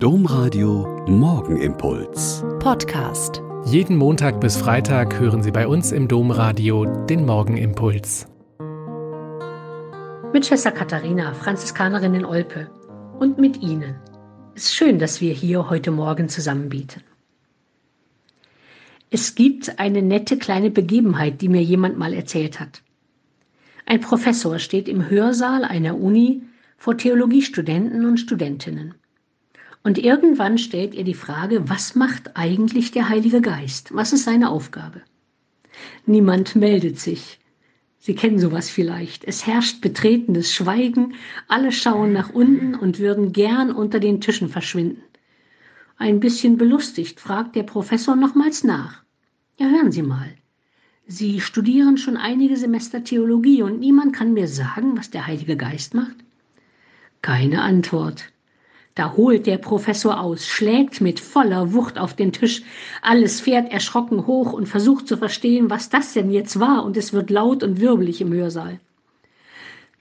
Domradio Morgenimpuls. Podcast. Jeden Montag bis Freitag hören Sie bei uns im Domradio den Morgenimpuls. Mit Schwester Katharina, Franziskanerin in Olpe. Und mit Ihnen. Es ist schön, dass wir hier heute Morgen zusammenbieten. Es gibt eine nette kleine Begebenheit, die mir jemand mal erzählt hat. Ein Professor steht im Hörsaal einer Uni vor Theologiestudenten und Studentinnen. Und irgendwann stellt er die Frage, was macht eigentlich der Heilige Geist? Was ist seine Aufgabe? Niemand meldet sich. Sie kennen sowas vielleicht. Es herrscht betretenes Schweigen, alle schauen nach unten und würden gern unter den Tischen verschwinden. Ein bisschen belustigt fragt der Professor nochmals nach. Ja, hören Sie mal. Sie studieren schon einige Semester Theologie und niemand kann mir sagen, was der Heilige Geist macht? Keine Antwort. Da holt der Professor aus, schlägt mit voller Wucht auf den Tisch. Alles fährt erschrocken hoch und versucht zu verstehen, was das denn jetzt war, und es wird laut und wirbelig im Hörsaal.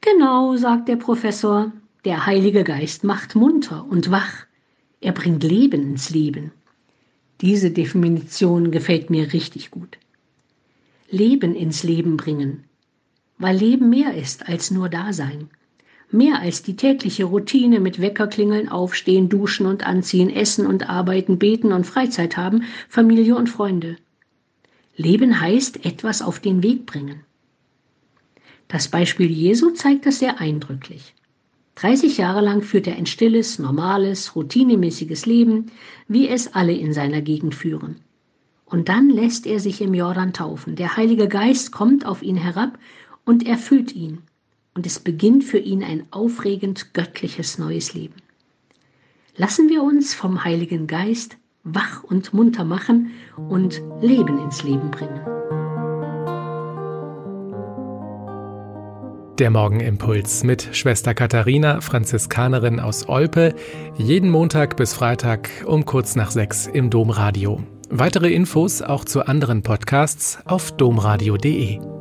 Genau, sagt der Professor, der Heilige Geist macht munter und wach. Er bringt Leben ins Leben. Diese Definition gefällt mir richtig gut. Leben ins Leben bringen, weil Leben mehr ist als nur Dasein. Mehr als die tägliche Routine mit Weckerklingeln, Aufstehen, Duschen und Anziehen, Essen und Arbeiten, Beten und Freizeit haben, Familie und Freunde. Leben heißt etwas auf den Weg bringen. Das Beispiel Jesu zeigt das sehr eindrücklich. 30 Jahre lang führt er ein stilles, normales, routinemäßiges Leben, wie es alle in seiner Gegend führen. Und dann lässt er sich im Jordan taufen. Der Heilige Geist kommt auf ihn herab und erfüllt ihn und es beginnt für ihn ein aufregend göttliches neues Leben. Lassen wir uns vom Heiligen Geist wach und munter machen und Leben ins Leben bringen. Der Morgenimpuls mit Schwester Katharina, Franziskanerin aus Olpe, jeden Montag bis Freitag um kurz nach sechs im Domradio. Weitere Infos auch zu anderen Podcasts auf domradio.de.